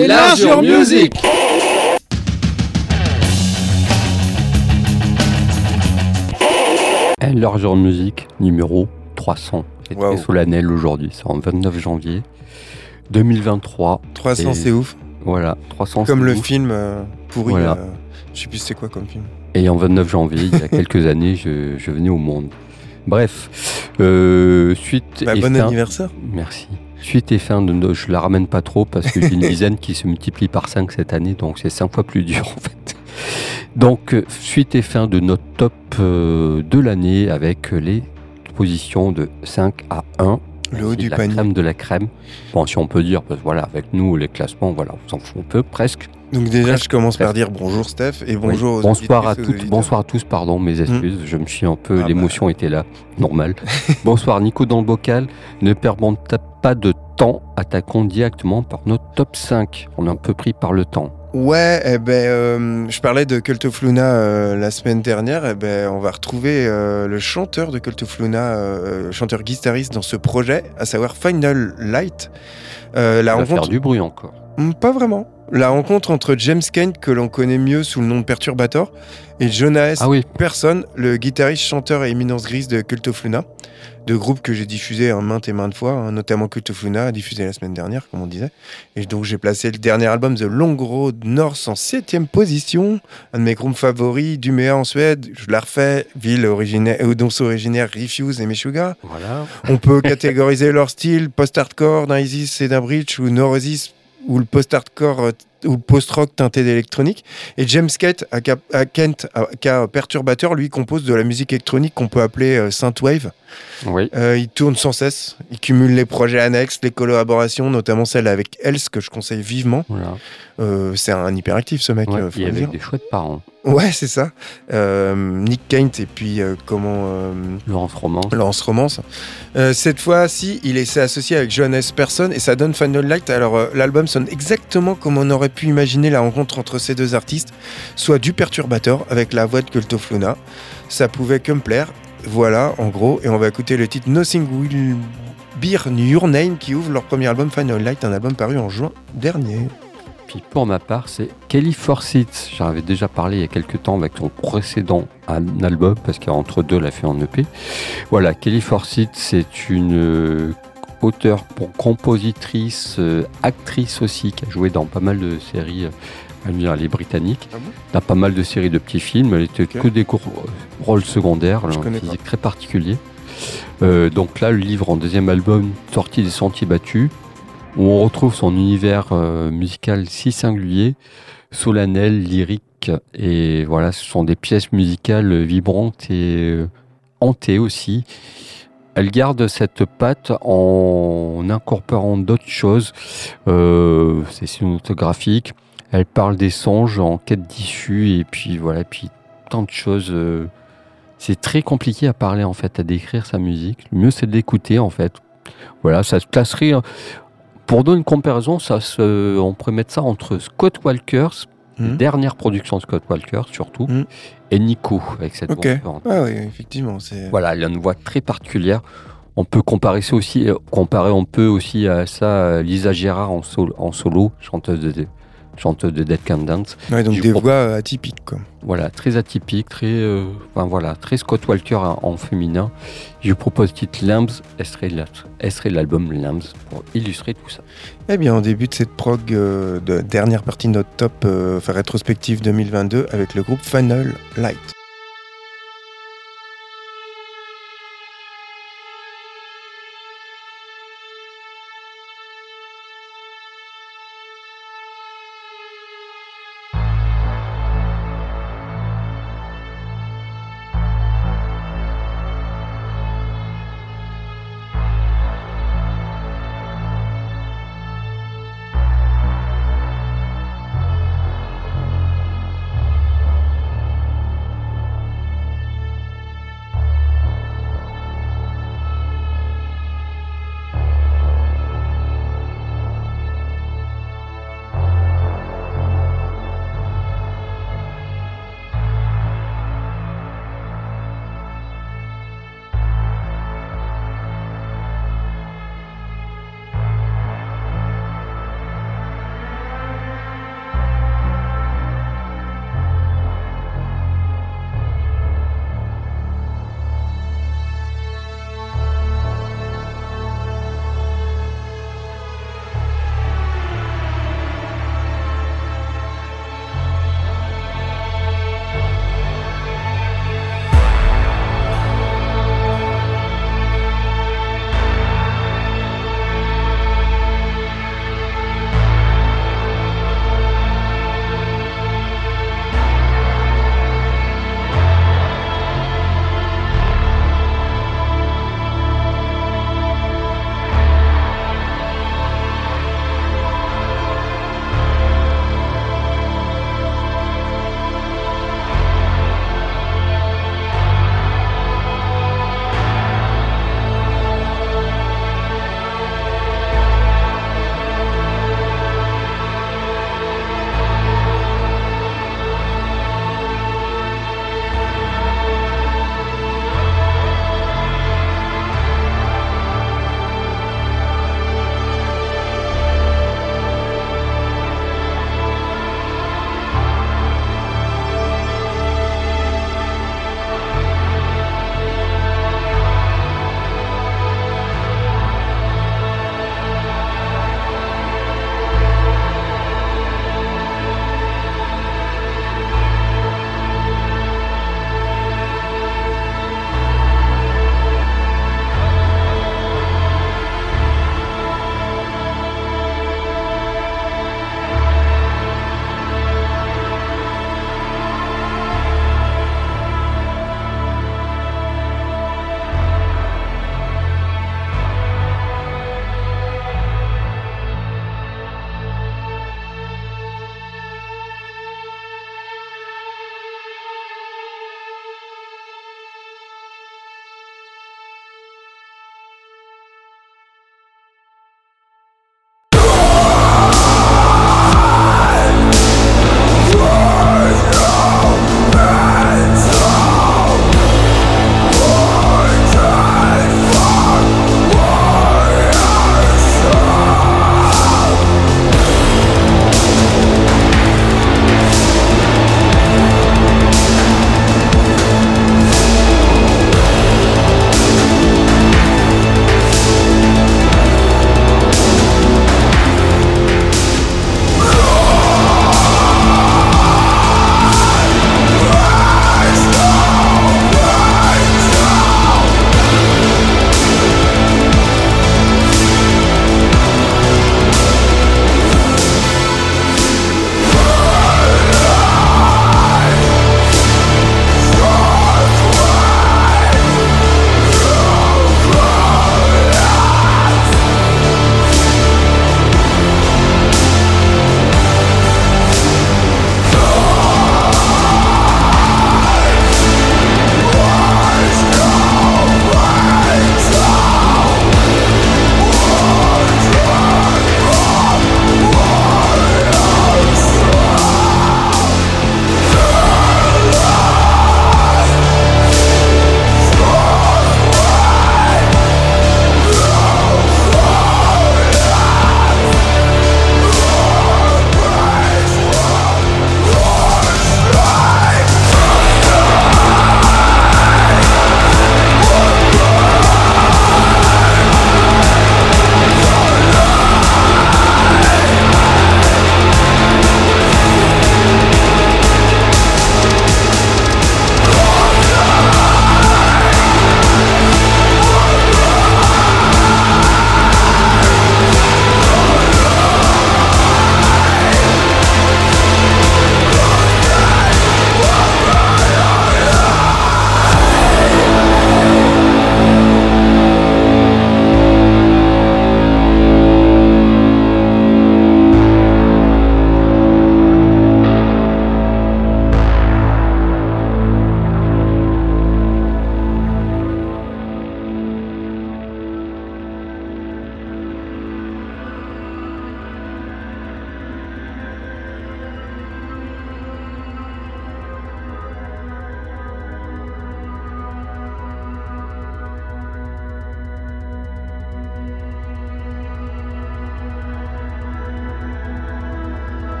Enlarge music Enlarge your music numéro 300. C'est Waouh. très solennel aujourd'hui, c'est en 29 janvier 2023. 300, Et- c'est ouf. Voilà, 300 Comme c'est le ouf. film euh, pourri. Voilà. euh, je sais plus c'est quoi comme film. Et en 29 janvier, il y a quelques années, je, je venais au monde. Bref, euh, suite Bah, et bon fin- anniversaire. Merci. Suite et fin de je la ramène pas trop parce que j'ai une dizaine qui se multiplie par 5 cette année, donc c'est 5 fois plus dur en fait. Donc, euh, suite et fin de notre top euh, de l'année avec les positions de 5 à 1. Le haut du la panier. crème de la crème. Bon, si on peut dire, parce que voilà, avec nous, les classements, voilà, on s'en fout un peu presque. Donc déjà, Presque, je commence par presque. dire bonjour Steph et bonjour Oui. aux bonsoir à toutes, bonsoir à tous, pardon, mes excuses, je me suis un peu, Ah bah. l'émotion était là, normal. bonsoir Nico dans le bocal, ne perdons pas de temps, attaquons directement par notre top 5. On est un peu pris par le temps. Ouais, eh ben, euh, je parlais de Cult of Luna euh, la semaine dernière. Eh ben, on va retrouver euh, le chanteur de Cult of Luna, euh, chanteur guitariste dans ce projet, à savoir Final Light. La On va faire rencontre, du bruit encore. Hmm, pas vraiment. La rencontre entre James Kent, que l'on connaît mieux sous le nom de Perturbator, et Jonas Ah oui, Person, le guitariste, chanteur et éminence grise de Cult of Luna, deux groupes que j'ai diffusés en maintes et maintes fois, hein, notamment Cult of Luna, diffusé la semaine dernière, comme on disait. Et donc j'ai placé le dernier album, The Long Road North, en septième position, un de mes groupes favoris, Duméa en Suède, je la refais, ville originaire, euh, dont sont originaires Refuse et Meshuggah. voilà. On peut catégoriser leur style post-hardcore d'un Isis et d'un Breach ou Neurosis ou le post-hardcore euh, ou post-rock teinté d'électronique. Et James Kent, aka, à Kent, aka Perturbateur, lui compose de la musique électronique qu'on peut appeler euh, synthwave. Oui, Euh, il tourne sans cesse, il cumule les projets annexes, les collaborations, notamment celle avec Else que je conseille vivement. voilà. Euh, c'est un hyperactif ce mec, Ouais, euh, et le avec des chouettes parents. Ouais, c'est ça. Euh, Nick Kent et puis euh, comment euh, Laurence Romance. Lance Romance. Cette fois-ci, il s'est associé avec Johannes Person et ça donne Final Light. Alors, l'album sonne exactement comme on aurait pu imaginer la rencontre entre ces deux artistes, soit du perturbateur avec la voix de Cult of Luna. Ça pouvait que me plaire. Voilà, en gros. Et on va écouter le titre Nothing Will Burn Your Name qui ouvre leur premier album Final Light, un album paru en juin dernier. Pour ma part, c'est Kelly Forsyth. J'en avais déjà parlé il y a quelques temps avec son précédent al- album, parce qu'entre deux, elle a fait en EP. Voilà, Kelly Forsyth, c'est une euh, auteure, pour compositrice, euh, actrice aussi, qui a joué dans pas mal de séries. euh, elle est britannique. Ah bon? Dans pas mal de séries de petits films. Elle était que des courts euh, rôles secondaires, a un physique très particulier. Euh, donc là, le livre en deuxième album, sorti des Sentiers Battus, où on retrouve son univers euh, musical si singulier, solennel, lyrique, et voilà, ce sont des pièces musicales vibrantes et euh, hantées aussi. Elle garde cette patte en incorporant d'autres choses. Euh, c'est cinématographique. Elle parle des songes en quête d'issue et puis voilà, puis tant de choses. euh, c'est très compliqué à parler en fait, à décrire sa musique. Le mieux c'est de l'écouter en fait. Voilà, ça se classerait. Pour donner une comparaison, ça se, on pourrait mettre ça entre Scott Walkers, les Mhm. dernières productions de Scott Walker surtout, Mhm. et Nico avec cette Ok. voix différente. Ah oui, effectivement. Voilà, elle a une voix très particulière. On peut comparer ça aussi, euh, comparer on peut aussi à ça euh, Lisa Gérard en solo, en solo chanteuse de chanteuse de Dead Can Dance. Ouais, donc des voix euh, atypiques. Quoi. Voilà, très atypique, très, euh, enfin voilà, très Scott Walker en, en féminin. Je vous propose le titre Lambs, extrait de l'album Lambs pour illustrer tout ça. Eh bien, on débute cette prog euh, de dernière partie de notre top euh, enfin, rétrospective 2022 avec le groupe Final Light.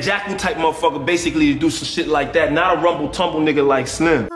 Jackal type motherfucker basically to do some shit like that, not a rumble tumble nigga like Slim.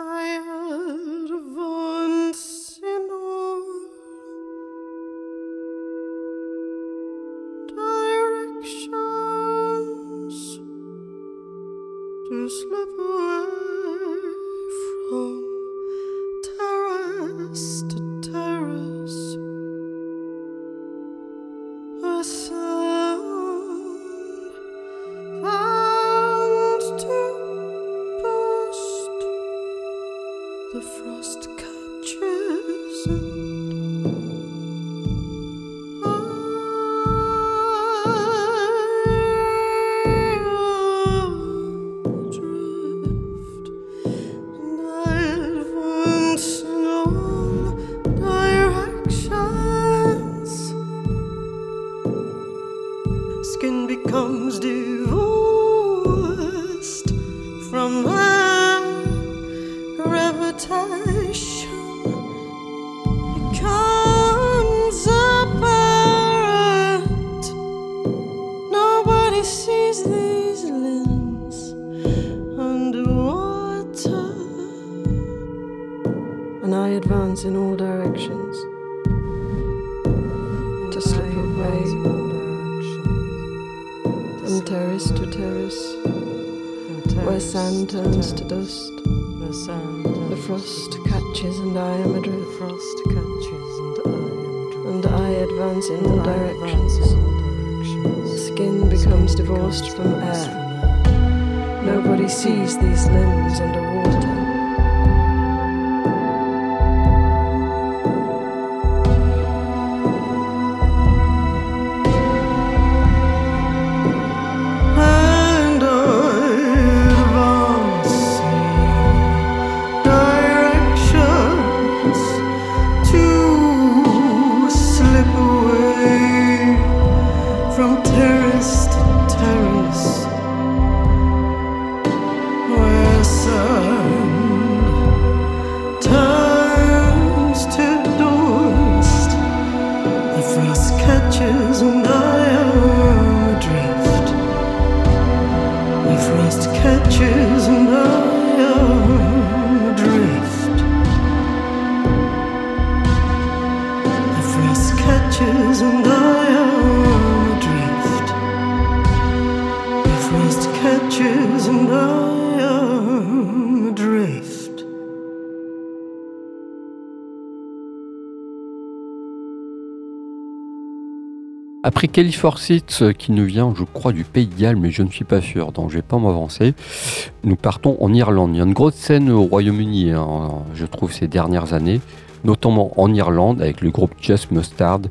Après Califorcite, euh, qui nous vient, je crois, du Pays de Galles, mais je ne suis pas sûr, donc je ne vais pas m'avancer, nous partons en Irlande. Il y a une grosse scène au Royaume-Uni, hein, je trouve, ces dernières années, notamment en Irlande, avec le groupe Just Mustard,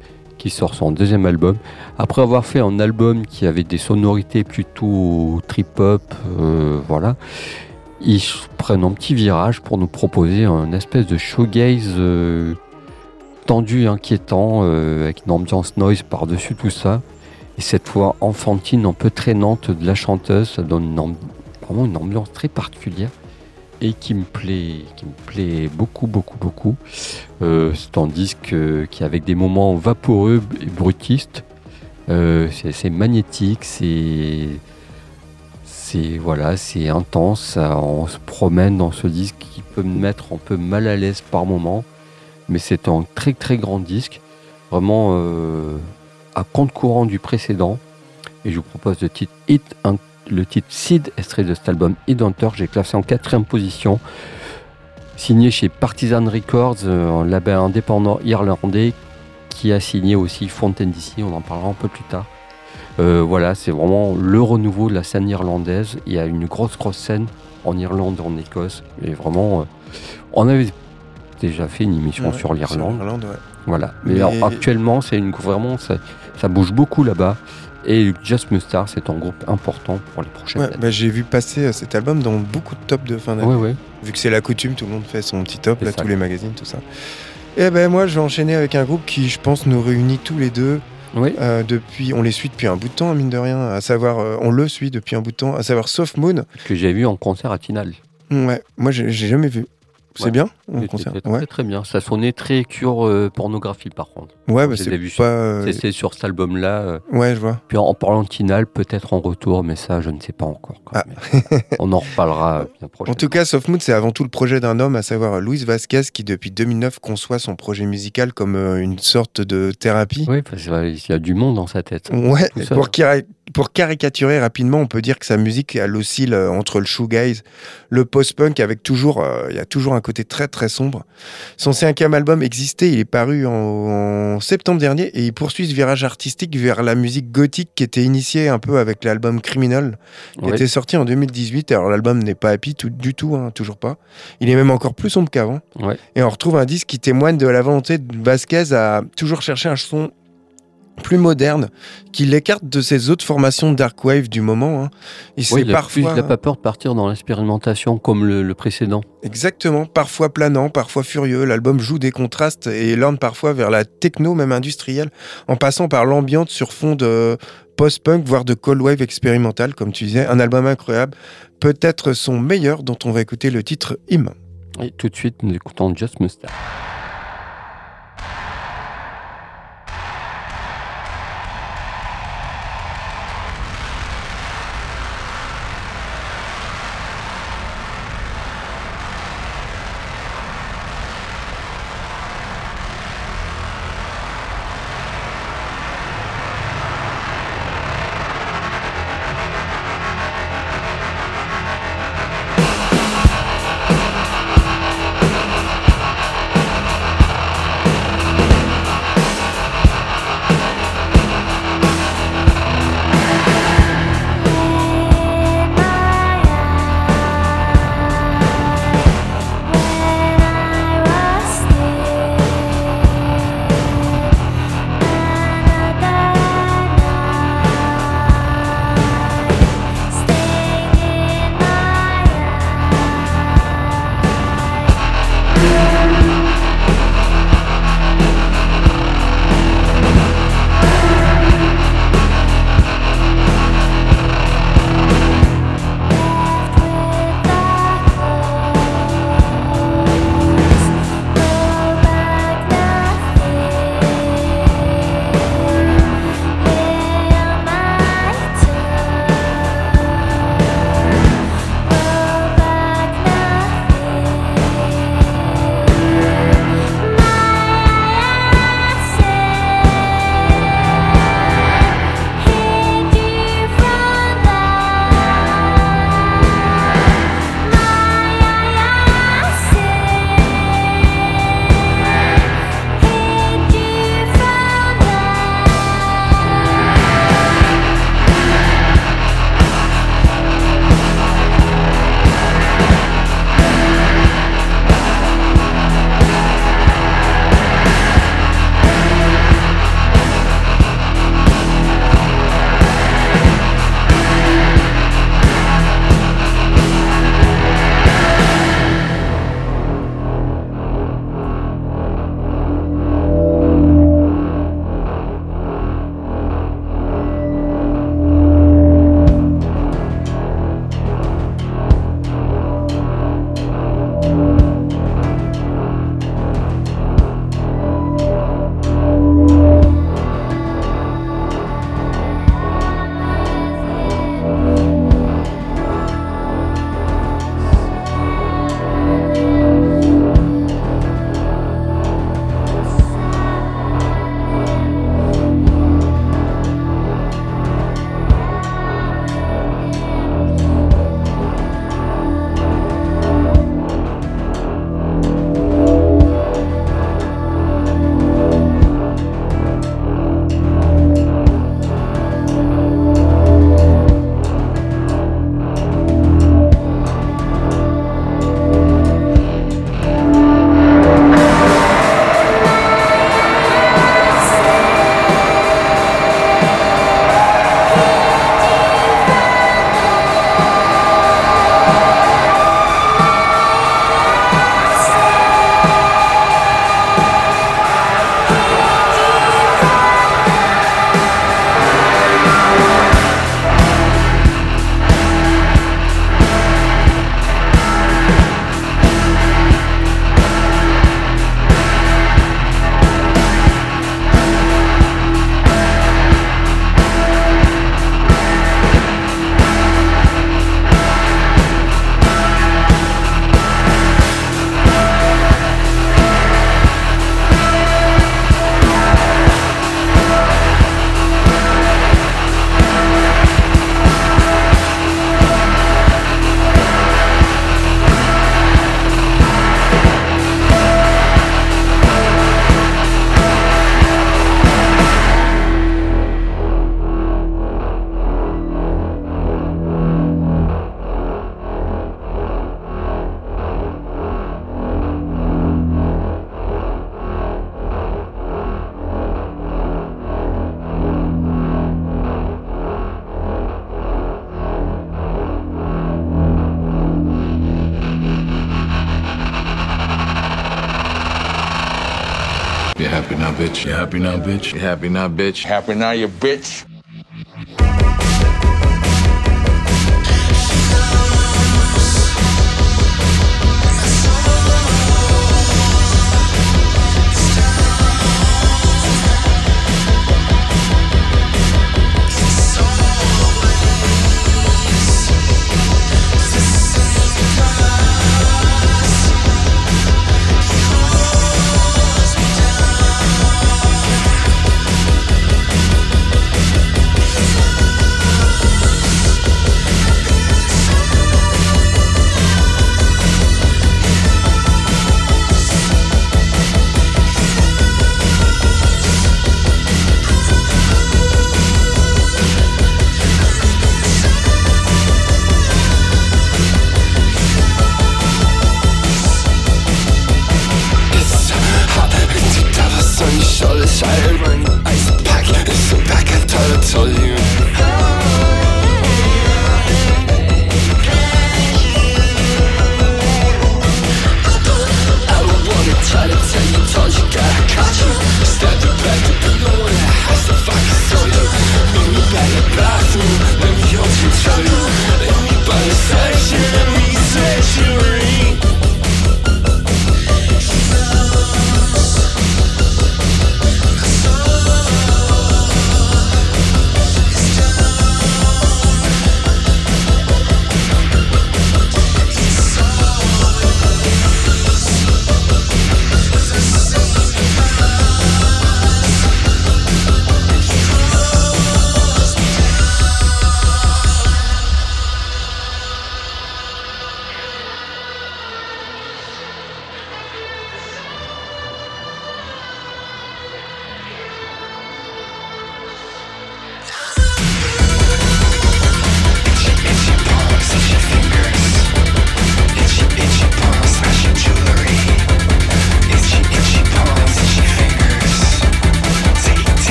qui sort son deuxième album. Après avoir fait un album qui avait des sonorités plutôt trip-hop, euh, voilà, ils prennent un petit virage pour nous proposer un espèce de showgaze euh, tendu, inquiétant, euh, avec une ambiance noise par-dessus tout ça. Et cette fois enfantine, un peu traînante de la chanteuse, ça donne une vraiment une ambiance très particulière et qui me plaît, qui me plaît beaucoup, beaucoup, beaucoup. Euh, c'est un disque euh, qui, avec des moments vaporeux et brutistes, c'est magnétique, c'est c'est voilà, c'est intense. on se promène dans ce disque qui peut me mettre un peu mal à l'aise par moments mais c'est un très très grand disque, vraiment euh, à compte courant du précédent. Et je vous propose le titre Hit, le titre Seed, extrait de cet album Hunter. J'ai classé en quatrième position, signé chez Partisan Records, euh, un label indépendant irlandais qui a signé aussi Fontaine DC. On en parlera un peu plus tard. Euh, voilà, c'est vraiment le renouveau de la scène irlandaise. Il y a une grosse grosse scène en Irlande, en Écosse, et vraiment, on avait déjà fait une émission sur l'Irlande. Voilà. Mais, actuellement, c'est une vraiment ça, bouge beaucoup là-bas. Et Just Mustard, c'est un groupe important pour les prochaines années. Bah, j'ai vu passer euh, cet album dans beaucoup de tops de fin d'année. Vu que c'est la coutume, tout le monde fait son petit top, là, tous les magazines, tout ça. Et ben moi, je vais enchaîner avec un groupe qui, je pense, nous réunit tous les deux. Oui. Euh, depuis, on les suit depuis un bout de temps, mine de rien. À savoir, euh, on le suit depuis un bout de temps, à savoir Soft Moon. Que j'ai vu en concert à Tinal. Ouais, moi, j'ai jamais vu. C'est Ouais. bien C'était concert très, Ouais, très, bien. Ça sonnait très cure euh, pornographie par contre. ouais bah, c'est pas. euh, C'est- sur cet album-là. euh, Ouais, je vois. Puis en, en parlant de Tinal, peut-être en retour, mais ça, je ne sais pas encore. quoi. Ah. Mais on en reparlera bien En prochainement. tout cas, Soft Mood, c'est avant tout le projet d'un homme, à savoir Luis Vasquez, qui depuis 2009 conçoit son projet musical comme euh, une sorte de thérapie. Oui, parce qu'il y a du monde dans sa tête. Ouais, Tout ça. pour, cari- pour caricaturer rapidement, on peut dire que sa musique, elle oscille euh, entre le shoegaze, le post-punk, avec toujours, euh, il y a toujours un côté très très sombre. Son cinquième album existait, il est paru en, en septembre dernier, et il poursuit ce virage artistique vers la musique gothique qui était initiée un peu avec l'album Criminal, qui était sorti en 2018. Alors l'album n'est pas happy tout- du tout, hein, toujours pas. Il est même encore plus sombre qu'avant. Ouais. Et on retrouve un disque qui témoigne de la volonté de Vasquez à toujours chercher un son plus moderne, qui l'écarte de ses autres formations dark wave du moment. hein. C'est Oui, il parfois plus- il a pas peur de partir dans l'expérimentation comme le, le précédent. exactement, parfois planant, parfois furieux. L'album joue des contrastes et lorne parfois vers la techno, même industrielle, en passant par l'ambiance sur fond de post-punk, voire de cold wave expérimental, comme tu disais. Un album incroyable, peut-être son meilleur, dont on va écouter le titre Hymn. Et tout de suite, nous écoutons Just Mustard. Happy now, bitch? You happy now, bitch? Happy now, you bitch.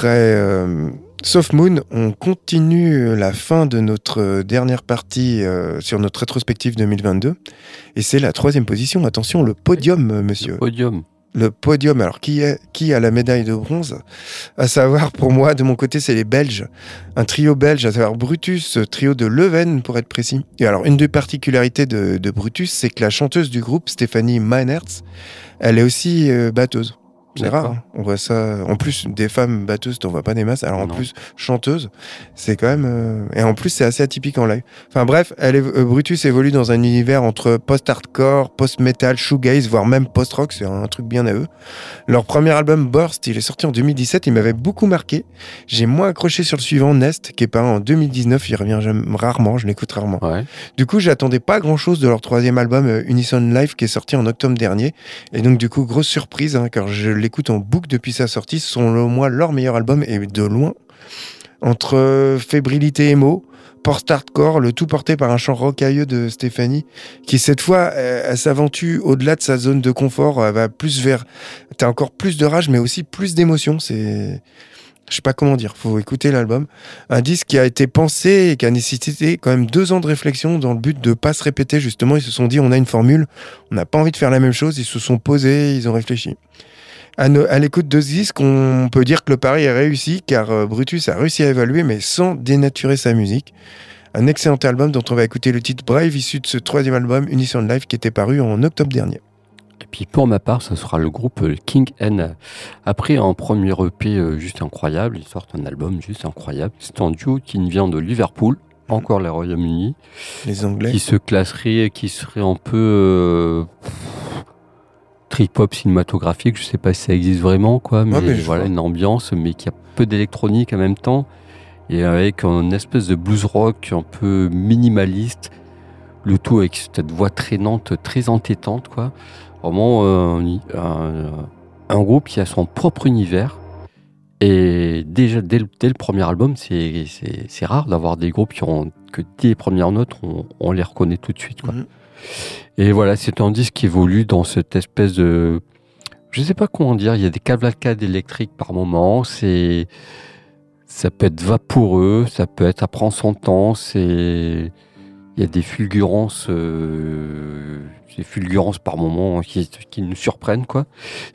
Après euh, Soft Moon, on continue la fin de notre dernière partie euh, sur notre rétrospective 2022. Et c'est la troisième position. Attention, le podium, euh, monsieur. Podium. Le podium. Alors, qui, est, qui a la médaille de bronze? À savoir, pour moi, de mon côté, c'est les Belges. Un trio belge, à savoir Brutus, trio de Leuven, pour être précis. Et alors, une des particularités de, de Brutus, c'est que la chanteuse du groupe, Stéphanie Meinertz, elle est aussi euh, batteuse. C'est rare. hein. On voit ça. En plus, des femmes batteuses, t'en vois pas des masses. Alors en Non. plus, chanteuse, c'est quand même. euh, Et en plus, c'est assez atypique en live. Enfin bref, elle est- euh, Brutus évolue dans un univers entre post-hardcore, post-metal, shoegaze, voire même post-rock. C'est un truc bien à eux. Leur premier album, Burst, il est sorti en 2017. Il m'avait beaucoup marqué. J'ai moins accroché sur le suivant, Nest, qui est paru en 2019. Il revient rarement. Je l'écoute rarement. Ouais. Du coup, j'attendais pas grand chose de leur troisième album euh, Unison Live qui est sorti en octobre dernier. Et donc, du coup, grosse surprise, hein, car je l'écoute en boucle depuis sa sortie. Ce sont le moi leur meilleur album et de loin. Entre euh, fébrilité émo, post-hardcore, le tout porté par un chant rocailleux de Stéphanie, qui cette fois, euh, elle s'aventure au-delà de sa zone de confort, elle va plus vers. T'as encore plus de rage, mais aussi plus d'émotion. C'est. Je sais pas comment dire, faut écouter l'album. Un disque qui a été pensé et qui a nécessité quand même deux ans de réflexion dans le but de pas se répéter. Justement, ils se sont dit on a une formule, on n'a pas envie de faire la même chose. Ils se sont posés, ils ont réfléchi. À, no- à l'écoute de ce disque, on peut dire que le pari est réussi car euh, Brutus a réussi à évaluer mais sans dénaturer sa musique. Un excellent album dont on va écouter le titre Brave, issu de ce troisième album Unison Live qui était paru en octobre dernier. Et puis pour ma part, ce sera le groupe euh, King N. Après un premier EP euh, juste incroyable, ils sortent un album juste incroyable. C'est un duo qui vient de Liverpool, encore les Royaumes-Unis, Les Anglais. qui se classerait, qui serait un peu euh, trip-hop cinématographique. Je sais pas si ça existe vraiment, quoi, mais, voilà, vois. une ambiance, mais qui a peu d'électronique en même temps, et avec une espèce de blues rock un peu minimaliste, le tout avec cette voix traînante, très entêtante, quoi. Vraiment euh, un, groupe qui a son propre univers. Et déjà, dès le, dès le premier album, c'est- rare d'avoir des groupes qui ont que dès les premières notes, on, on les reconnaît tout de suite. Quoi. Mhm. Et voilà, c'est un disque qui évolue dans cette espèce de. Je sais pas comment dire, il y a des cavalcades électriques par moment, c'est. Ça peut être vaporeux, ça peut être à prendre son temps, c'est. Il y a des fulgurances, euh, des fulgurances par moment qui, qui nous surprennent, quoi.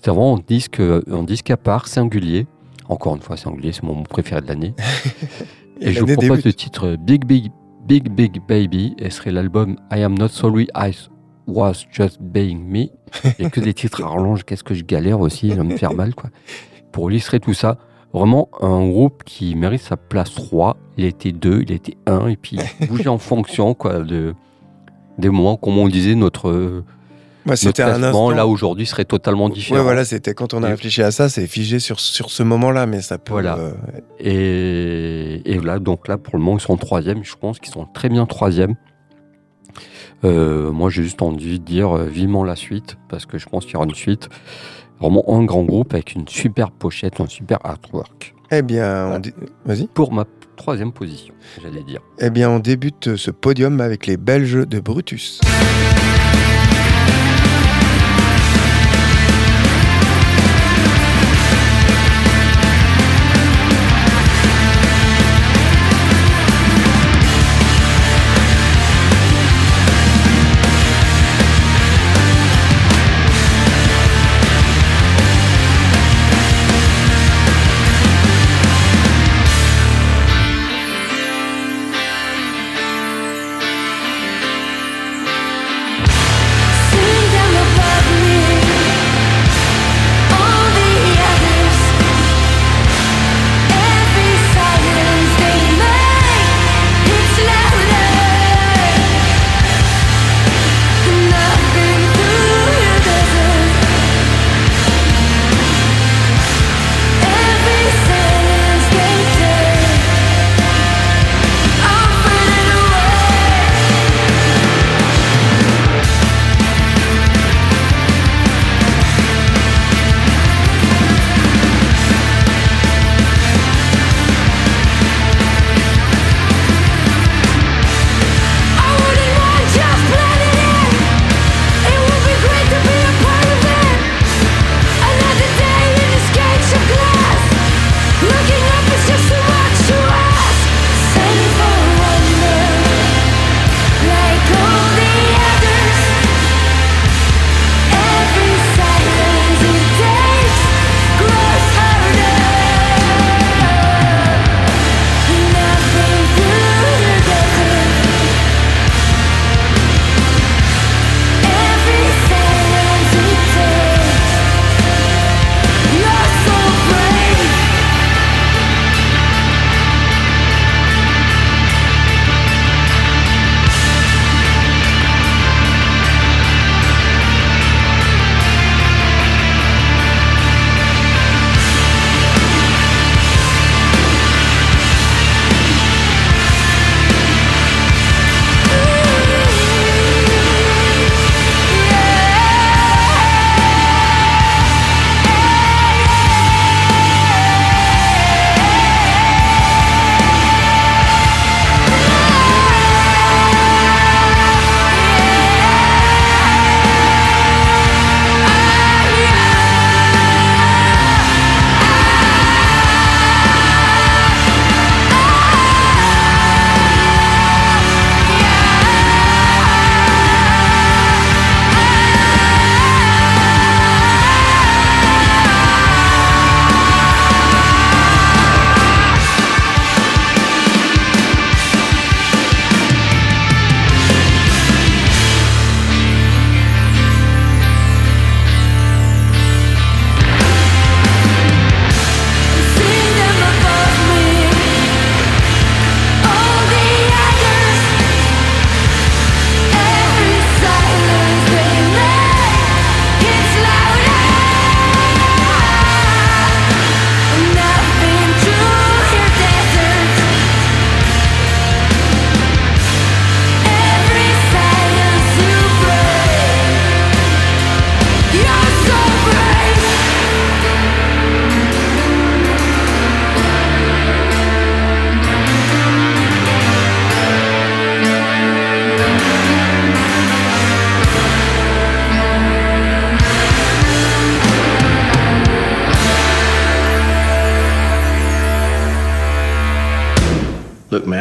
C'est vraiment un disque, un disque à part, singulier. Encore une fois, singulier, c'est mon mot préféré de l'année. Et, je vous propose débute. le titre Big Big Big Big Baby et serait l'album I Am Not Sorry I Was Just Being Me. A que des titres à rallonge, qu'est-ce que je galère aussi, ça va me faire mal quoi. Pour illustrer tout ça, vraiment un groupe qui mérite sa place 3. Il était 2, il était 1 et puis il bougeait en fonction quoi de des moments, comme on disait, notre, Moi, c'était un instant. là aujourd'hui serait totalement différent. Ouais, voilà, c'était quand on a Et- réfléchi à ça, c'est figé sur, sur ce moment-là, mais ça peut. Voilà. euh, Et, et là, donc là, pour le moment, ils sont troisième. Je pense qu'ils sont très bien troisième. Euh, moi, j'ai juste envie de dire euh, vivement la suite, parce que je pense qu'il y aura une suite. Vraiment un grand groupe avec une super pochette, un super artwork. Eh bien, on, dé- vas-y. Pour ma troisième position, j'allais dire. Eh bien, on débute ce podium avec les Belges de Brutus.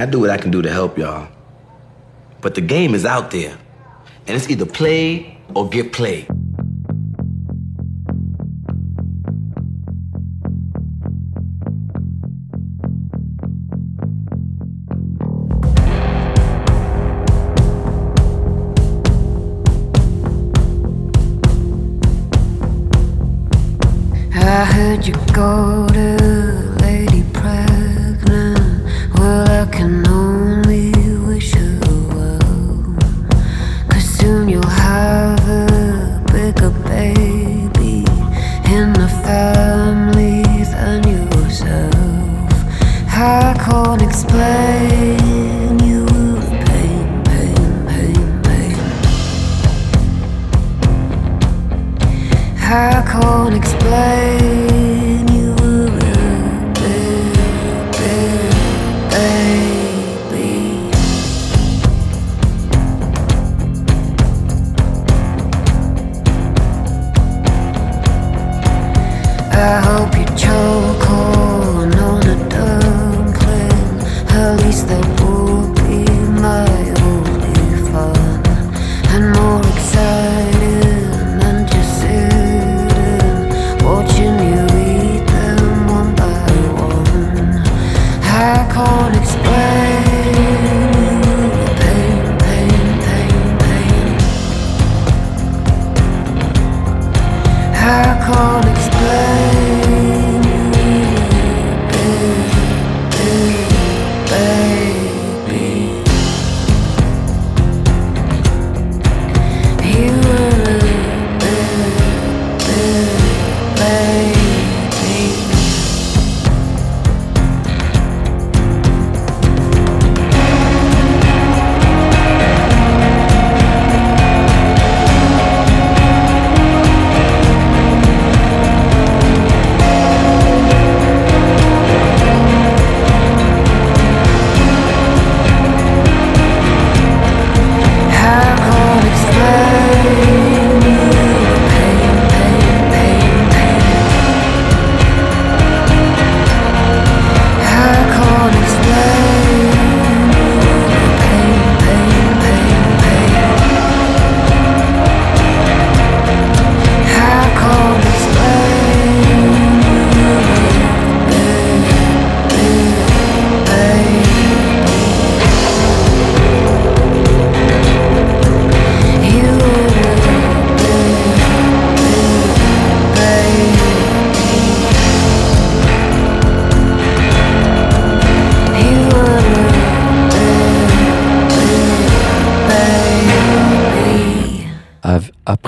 I do what I can do to help y'all. But the game is out there. And it's either play or get played. You go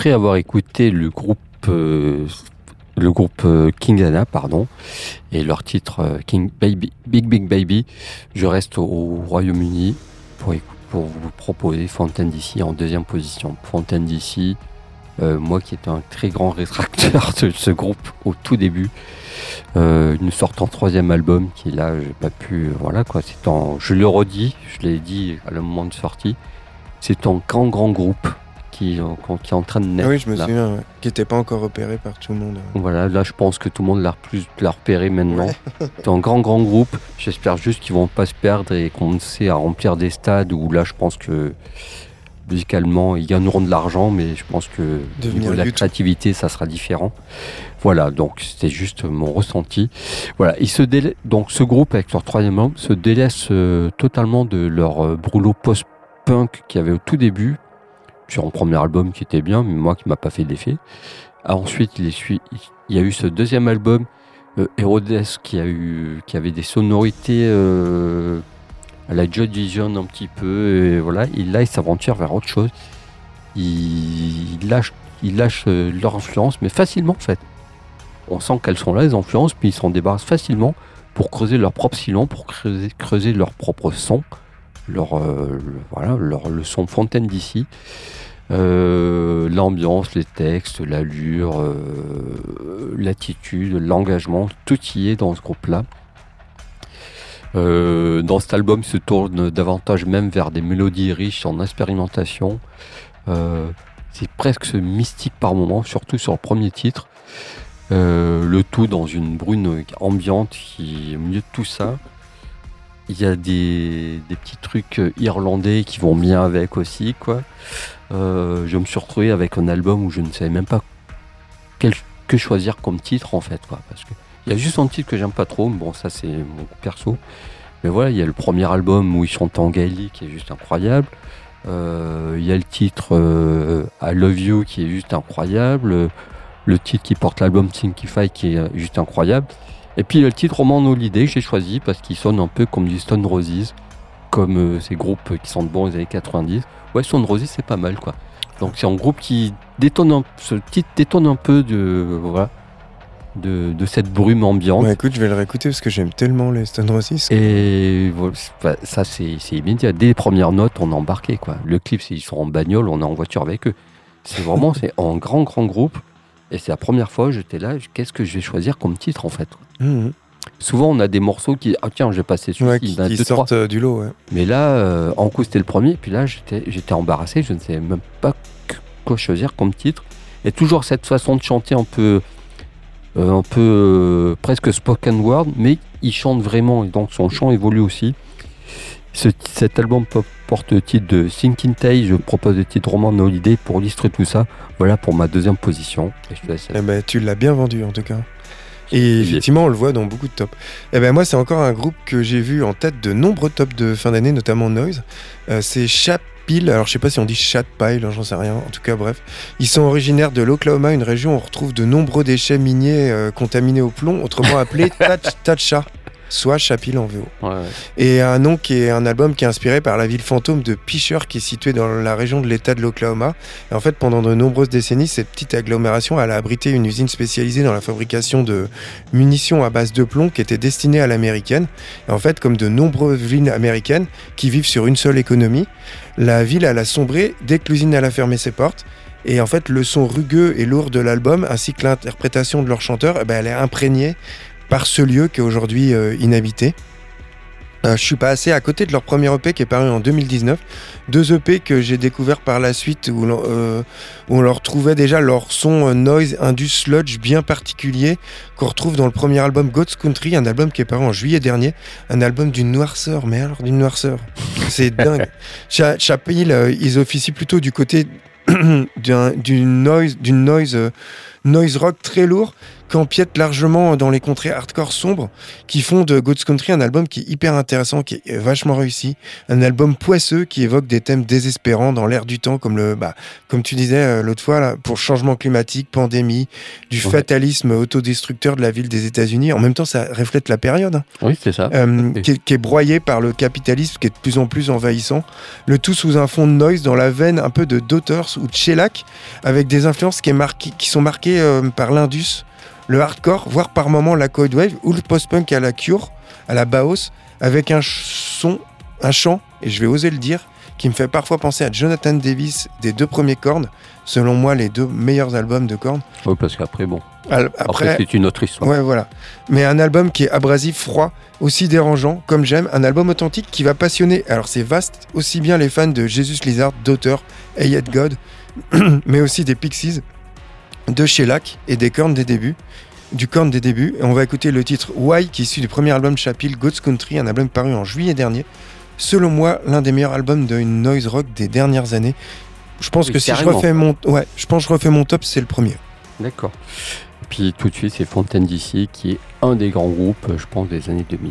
Après avoir écouté le groupe, euh, le groupe euh, King Dana, pardon, et leur titre euh, King Baby, Big Big Baby, je reste au Royaume-Uni pour, vous proposer Fontaine DC en deuxième position. Fontaine euh, moi qui étais un très grand rétracteur de ce groupe au tout début, euh, une sorte en troisième album qui là, j'ai pas pu, voilà quoi, c'est en, je le redis, je l'ai dit à le moment de sortie, c'est un grand groupe qui, euh, qui est en train de naître. Ah oui, je me là. souviens, ouais. qui n'était pas encore repéré par tout le monde. ouais. Voilà, là je pense que tout le monde l'a plus l'a repéré maintenant. C'est un grand grand groupe. J'espère juste qu'ils vont pas se perdre et commencer à remplir des stades où là je pense que musicalement ils gagneront de l'argent, mais je pense que au niveau de la créativité ça sera différent. Voilà, donc c'était juste mon ressenti. Voilà, ils se donc ce groupe avec leur troisième album se délaisse euh, totalement de leur euh, brûlot post-punk qu'il y avait au tout début sur un premier album qui était bien, mais moi qui m'a pas fait d'effet. Ah, Ensuite, il, il y a eu ce deuxième album, euh, qui, a eu, qui avait des sonorités euh, à la Joy Division un petit peu. Et voilà, et là, il s'aventure vers autre chose. Il, il lâche, il euh, leur influence, mais facilement en fait. On sent qu'elles sont là, les influences, puis ils s'en débarrassent facilement pour creuser leur propre sillon, pour creuser, creuser leur propre son, leur, euh, le- voilà, leur, le son fontaine d'ici. Euh, l'ambiance, les textes, l'allure, euh, l'attitude, l'engagement, tout y est dans ce groupe-là. Dans cet album, se tourne davantage même vers des mélodies riches en expérimentation. C'est presque mystique par moment, surtout sur le premier titre. Le tout dans une brune ambiante qui, au milieu de tout ça, il y a des, des petits trucs euh, irlandais qui vont bien avec aussi, quoi. Euh, je me suis retrouvé avec un album où je ne savais même pas que choisir comme titre, en fait, quoi. Parce que il y a juste un titre que j'aime pas trop, bon, ça c'est mon perso. Mais voilà, il y a le premier album où ils chantent en gaélique qui est juste incroyable. Euh, Il y a le titre I Love You qui est juste incroyable. Le titre qui porte l'album Thinkify qui est juste incroyable. Et puis le titre Roman Holiday j'ai choisi parce qu'il sonne un peu comme du Stone Roses, comme euh, ces groupes qui sentent bon les années 90. Ouais, Stone Roses c'est pas mal quoi. Donc c'est un groupe qui détonne un, ce titre détonne un peu de voilà de, de cette brume ambiante. Ouais, écoute, je vais le réécouter parce que j'aime tellement les Stone Roses. Et pas- ça, c'est c'est immédiat. Dès les premières notes, on est embarqué. Quoi. Le clip, c'est- ils sont en bagnole, on est en voiture avec eux. C'est vraiment c'est un grand, grand groupe. Et c'est la première fois, j'étais là, qu'est-ce que je vais choisir comme titre en fait Mhm. Souvent, on a des morceaux qui. Ah tiens, j'ai passé celui-ci, Ouais, qui, qui deux, sortent euh, du lot, ouais. Mais là, euh, en coup, c'était le premier. Puis là, j'étais j'étais embarrassé. Je ne savais même pas quoi choisir comme titre. Et toujours cette façon de chanter un peu, euh, un peu euh, presque spoken word, mais il chante vraiment. Et donc son chant évolue aussi. Ce- cet album po- porte le titre de Thinking Tay. Je propose le titre Roman No Holiday pour illustrer tout ça. Voilà pour ma deuxième position. Et je te laisse. Eh ben, tu l'as bien vendu en tout cas. Et effectivement, on le voit dans beaucoup de tops. Et ben moi, c'est encore un groupe que j'ai vu en tête de nombreux tops de fin d'année, notamment Noise. Euh, c'est Chapil. Alors, je sais pas si on dit Chatpile, j'en sais rien. En tout cas, bref. Ils sont originaires de l'Oklahoma, une région où on retrouve de nombreux déchets miniers euh, contaminés au plomb, autrement appelés Tacha, soit Chapil en VO. Ouais, ouais. Et un nom qui est un album qui est inspiré par la ville fantôme de Pisher qui est située dans la région de l'État de l'Oklahoma. Et en fait, pendant de nombreuses décennies, cette petite agglomération elle a abrité une usine spécialisée dans la fabrication de munitions à base de plomb qui était destinée à l'américaine. Et en fait, comme de nombreuses villes américaines qui vivent sur une seule économie, la ville elle a sombré dès que l'usine a fermé ses portes. Et en fait, le son rugueux et lourd de l'album, ainsi que l'interprétation de leur chanteur, eh ben, elle est imprégnée par ce lieu qui est aujourd'hui euh, inhabité. Euh, je suis passé à côté de leur premier EP qui est paru en 2019. Deux EP que j'ai découvert par la suite où, l'on- euh, où on leur trouvait déjà leur son noise indus sludge bien particulier qu'on retrouve dans le premier album God's Country, un album qui est paru en juillet dernier. Un album d'une noirceur, mais alors d'une noirceur. C'est dingue. Cha- Chapil, ils officient plutôt du côté d'un- d'une noise, d'une noise, euh, noise rock très lourd qui empiète largement dans les contrées hardcore sombres qui font de God's Country un album qui est hyper intéressant, qui est vachement réussi, un album poisseux qui évoque des thèmes désespérants dans l'air du temps, comme le, bah, comme tu disais euh, l'autre fois là, pour changement climatique, pandémie, du Ouais. fatalisme autodestructeur de la ville des États-Unis. En même temps, ça reflète la période hein, Oui, c'est ça. euh, Oui. qui, est, qui est broyée par le capitalisme, qui est de plus en plus envahissant. Le tout sous un fond de noise dans la veine un peu de Daughters ou de Shellac, avec des influences qui, est marqué- qui sont marquées euh, par l'indus, le hardcore, voire par moments la cold wave ou le post-punk à la Cure, à la Baos, avec un son, un chant, et je vais oser le dire, qui me fait parfois penser à Jonathan Davis des deux premiers cornes, selon moi les deux meilleurs albums de cornes. Oui, parce qu'après, bon. Al- Après, Après, c'est une autre histoire. ouais, voilà. Mais un album qui est abrasif, froid, aussi dérangeant, comme j'aime, un album authentique qui va passionner. Alors c'est vaste, aussi bien les fans de Jesus Lizard, d'auteur, Hey Yet God, mais aussi des Pixies, de Shellac et des cornes des débuts. Du corne des débuts, et on va écouter le titre Why qui est issu du premier album Chapil, God's Country, un album paru en juillet dernier. Selon moi, l'un des meilleurs albums de noise rock des dernières années. Je pense Oui, que si je refais mon, ouais, je pense que je refais mon top, c'est le premier. D'accord. Et puis tout de suite, c'est Fontaine d'ici, qui est un des grands groupes, je pense, des années 2000.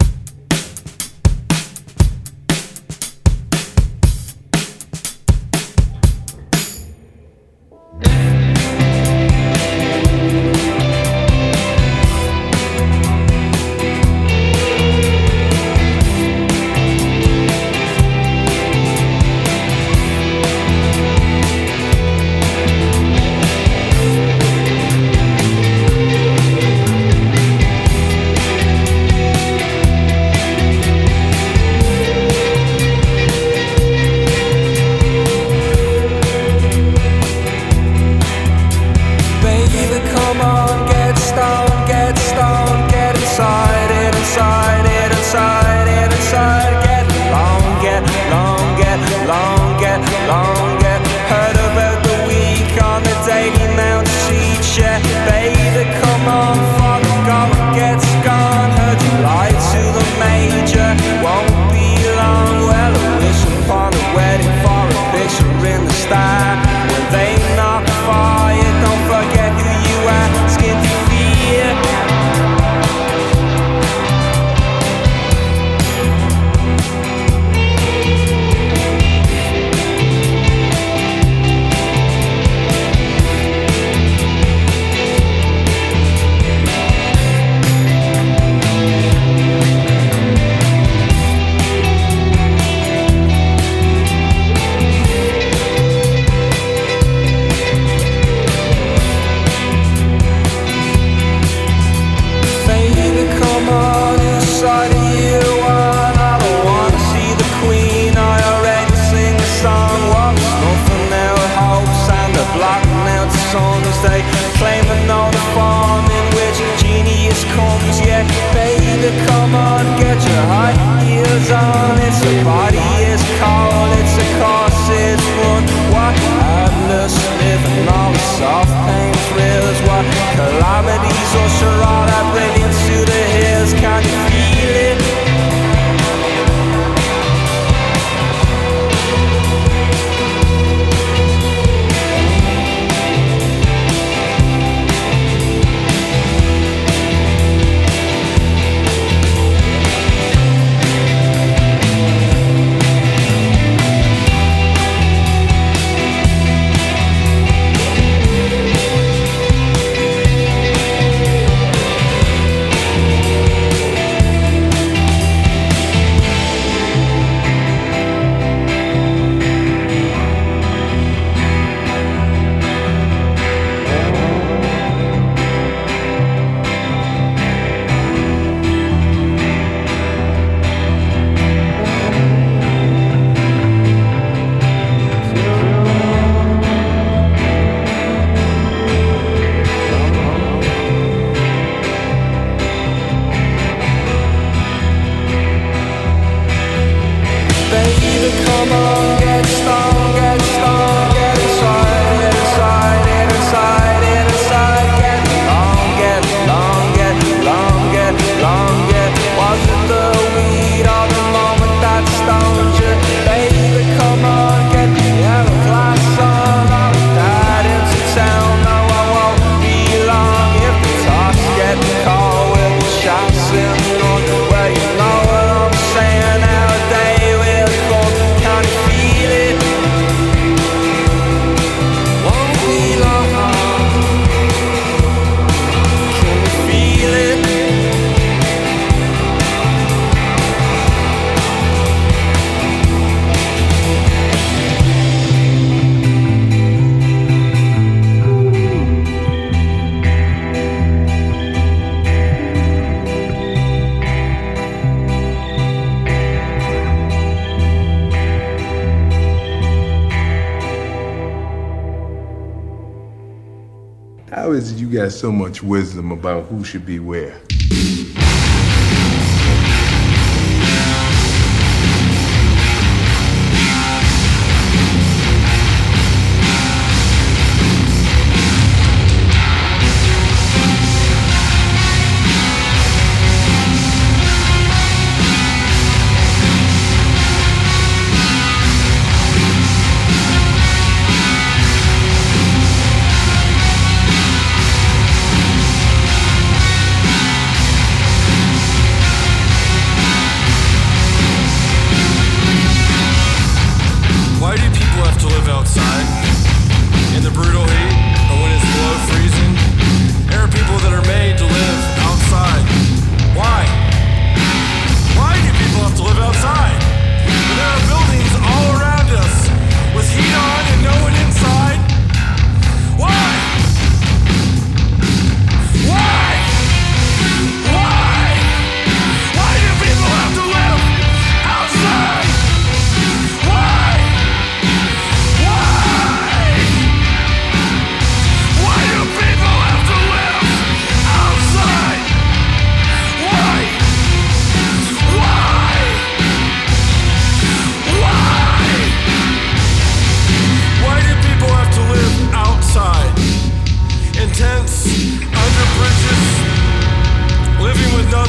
got so much wisdom about who should be where.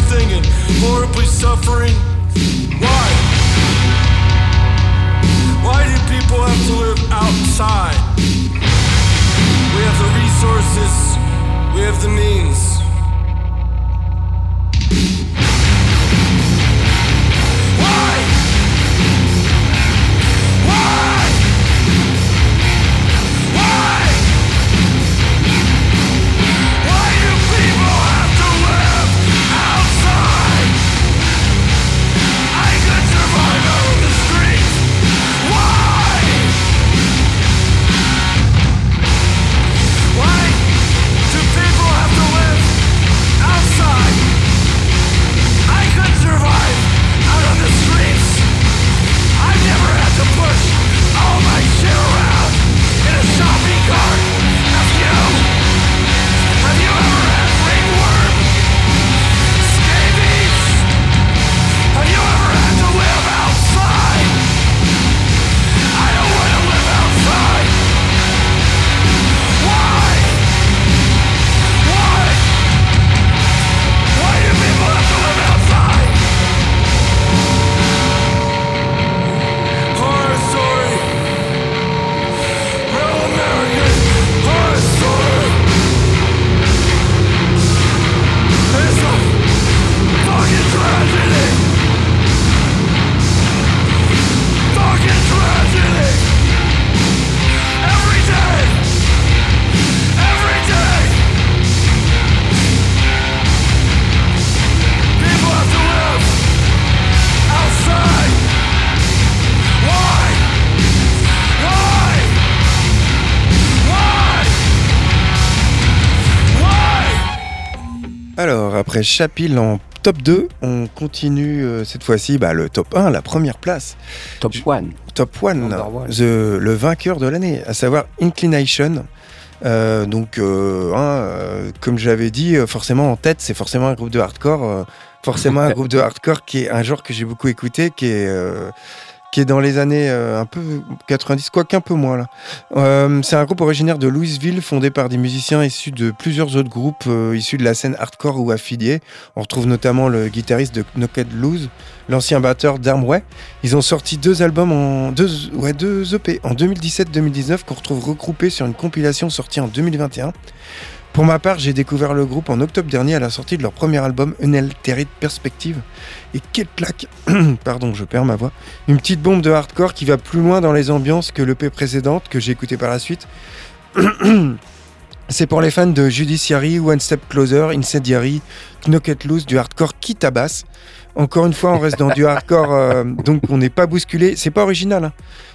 everything and horribly suffering? Why? Why do people have to live outside? We have the resources, we have the means. Après Chapil en top 2, on continue euh, cette fois-ci bah, le top 1, la première place. Top 1. Top 1, Number one. le vainqueur de l'année, à savoir Inclination. Euh, donc, euh, hein, comme j'avais dit, forcément en tête, c'est forcément un groupe de hardcore. forcément un groupe de hardcore qui est un genre que j'ai beaucoup écouté, qui est, qui est dans les années euh, un peu 90, quoi qu'un peu moins là. Euh, c'est un groupe originaire de Louisville, fondé par des musiciens issus de plusieurs autres groupes euh, issus de la scène hardcore ou affiliés. On retrouve notamment le guitariste de Knocked Loose, l'ancien batteur d'Armway. Ils ont sorti deux albums en deux, ouais, deux EP en 2017-2019 qu'on retrouve regroupés sur une compilation sortie en 2021. Pour ma part, j'ai découvert le groupe en octobre dernier à la sortie de leur premier album Unaltered Perspective. Et quelle claque Pardon, je perds ma voix. Une petite bombe de hardcore qui va plus loin dans les ambiances que l'EP précédente que j'ai écouté par la suite. C'est pour les fans de Judiciary, One Step Closer, Incendiary, Knock Loose, du hardcore qui. Encore une fois, on reste dans du hardcore, euh, donc on n'est pas bousculé. C'est pas original. hein.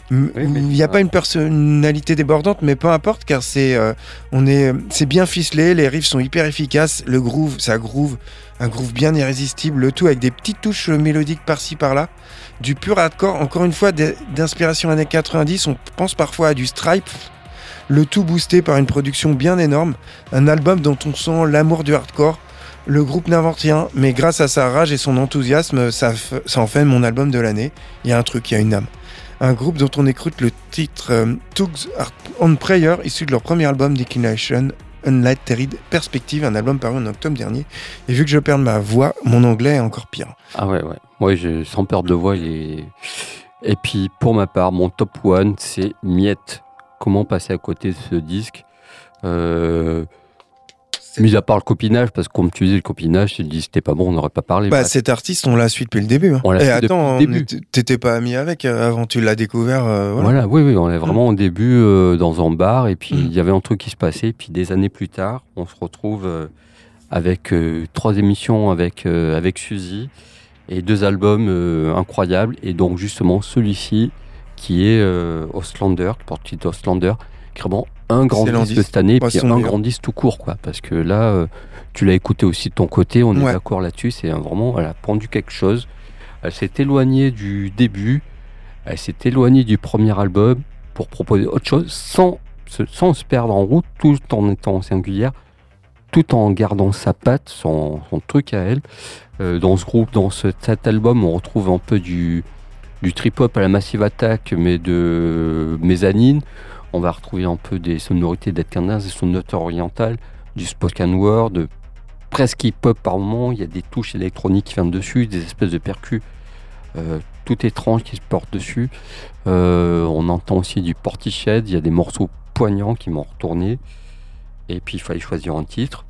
M- Oui, mais Il n'y a pas une personnalité débordante, mais peu importe, car c'est euh, on est, c'est bien ficelé, les riffs sont hyper efficaces, le groove, ça groove, un groove bien irrésistible, le tout avec des petites touches mélodiques par-ci par-là. Du pur hardcore, encore une fois, d- d'inspiration années 90, on pense parfois à du Stripe, le tout boosté par une production bien énorme, un album dont on sent l'amour du hardcore. Le groupe n'invente rien, mais grâce à sa rage et son enthousiasme, ça, ça en fait mon album de l'année. Il y a un truc, il y a une âme. Un groupe dont on écoute le titre euh, Tugs Are on Prayer, issu de leur premier album Declination, Unlighted Perspective, un album paru en octobre dernier. Et vu que je perds ma voix, mon anglais est encore pire. Ah ouais, ouais. Moi, sans perte de voix, il est... Et puis, pour ma part, mon top one, c'est Miette. Comment passer à côté de ce disque? Euh, Mis à part le copinage, parce que comme tu dis, le copinage, tu dis c'était pas bon, on n'aurait pas parlé. Bah, cet artiste, on l'a su depuis le début. hein. On l'a Et su attends, t'étais pas ami avec euh, avant, tu l'as découvert. euh, voilà. Voilà, oui, oui, on est vraiment au début euh, dans un bar et puis Mm. il y avait un truc qui se passait. Puis des années plus tard, on se retrouve euh, avec trois émissions avec, avec Suzy et deux albums incroyables. Et donc, justement, celui-ci qui est le titre Ostlander, qui est vraiment un grand Excellent disque de cette année et puis un meilleur. grand disque tout court, quoi. Parce que là, euh, tu l'as écouté aussi de ton côté, on est d'accord là-dessus. C'est vraiment, elle a pendu quelque chose. Elle s'est éloignée du début. Elle s'est éloignée du premier album pour proposer autre chose sans se, sans se perdre en route, tout en étant singulière, tout en gardant sa patte, son, son truc à elle. Euh, dans ce groupe, dans ce- cet album, on retrouve un peu du, du trip-hop à la Massive Attack, mais de mezzanine. On va retrouver un peu des sonorités Dance, des sonorités orientales, du spoken word, presque hip-hop par moment. Il y a des touches électroniques qui viennent dessus, des espèces de percus euh, tout étranges qui se portent dessus. Euh, on entend aussi du Portiched, il y a des morceaux poignants qui m'ont retourné. Et puis il fallait choisir un titre.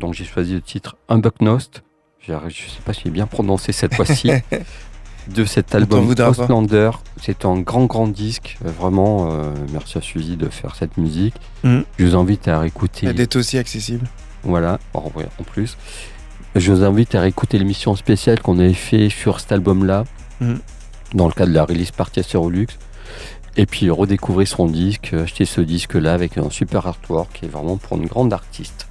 Donc j'ai choisi le titre Unbucknost. Je ne sais pas si j'ai bien prononcé cette fois-ci. de cet album. Ostlander. C'est un grand, grand disque. Euh, Vraiment, euh, merci à Suzy de faire cette musique. Mhm. Je vous invite à réécouter. Elle est aussi accessible. Voilà, en, plus. Je vous invite à réécouter l'émission spéciale qu'on avait fait sur cet album-là, Mhm. dans le cadre de la release party sur Olux. Et puis redécouvrir son disque, acheter ce disque-là avec un super artwork qui est vraiment pour une grande artiste.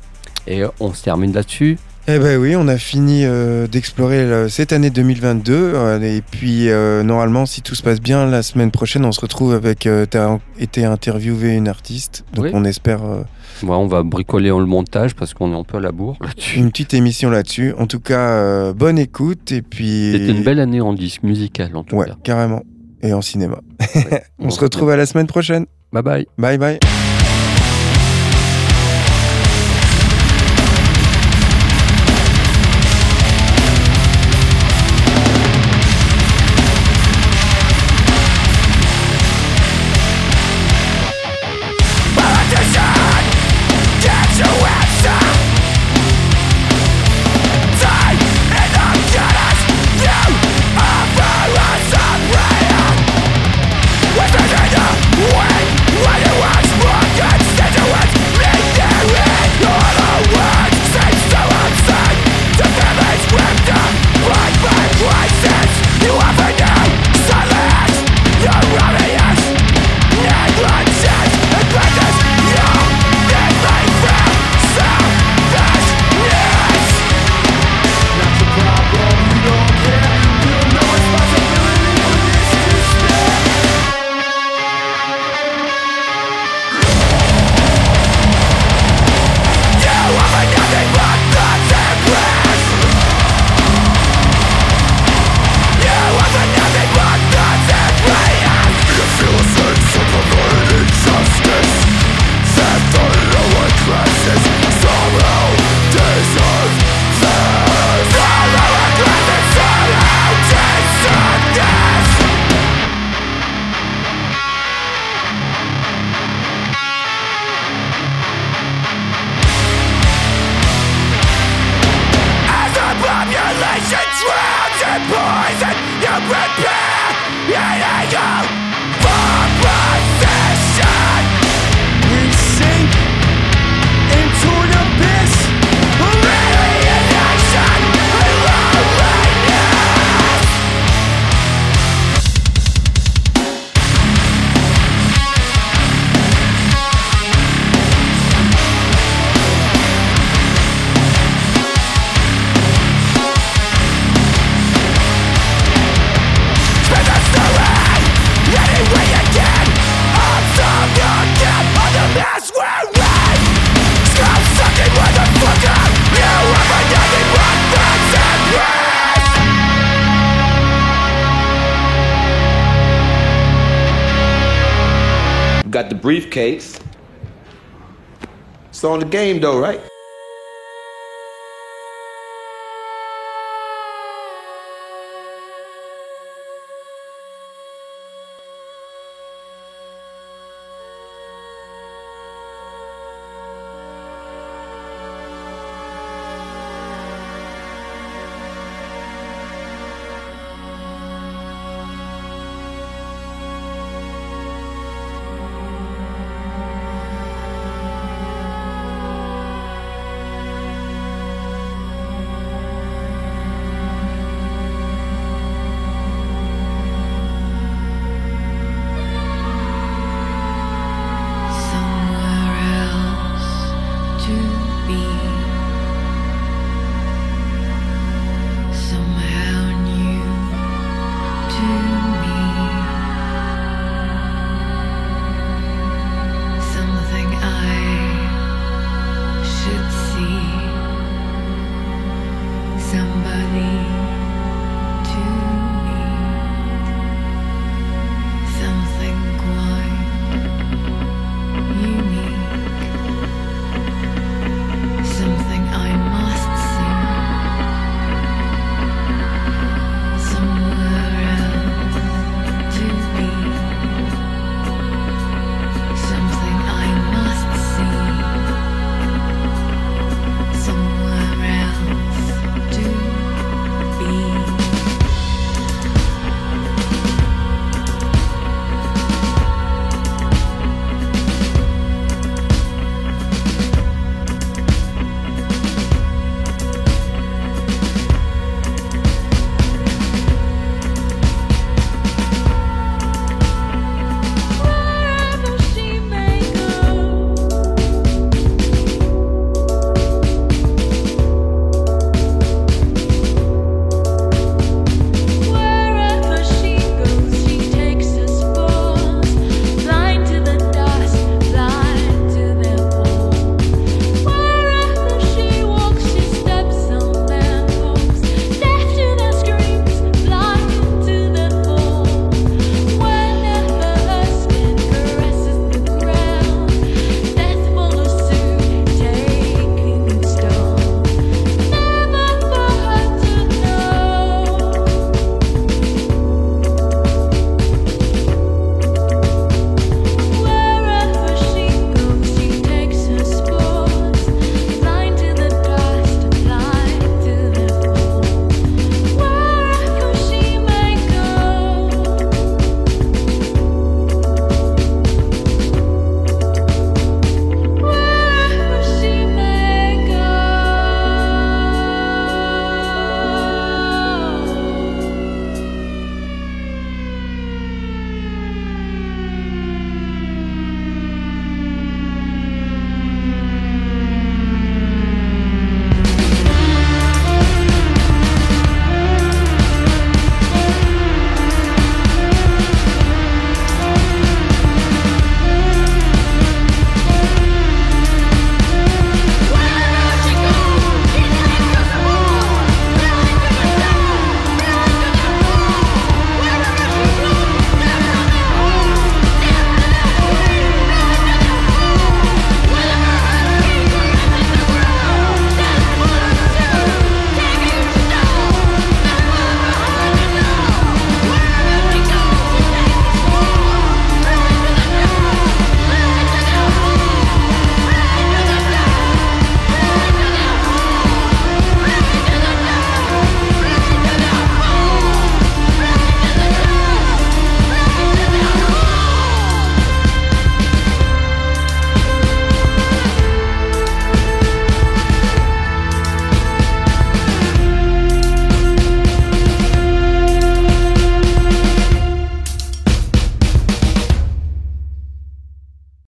Et on se termine là-dessus. Eh ben oui, on a fini euh, d'explorer euh, cette année 2022. euh, et puis, euh, normalement, si tout se passe bien, la semaine prochaine, on se retrouve avec. Euh, T'as été interviewé une artiste. Donc, Oui. on espère Voilà, on va bricoler en le montage parce qu'on est un peu à la bourre là-dessus. une petite émission là-dessus. En tout cas, bonne écoute. Et puis. C'était une belle année en disque musical en tout Ouais, cas. carrément. Et en cinéma. Ouais. On se retrouve à la semaine prochaine. Bye bye. Bye bye. On the game though, right?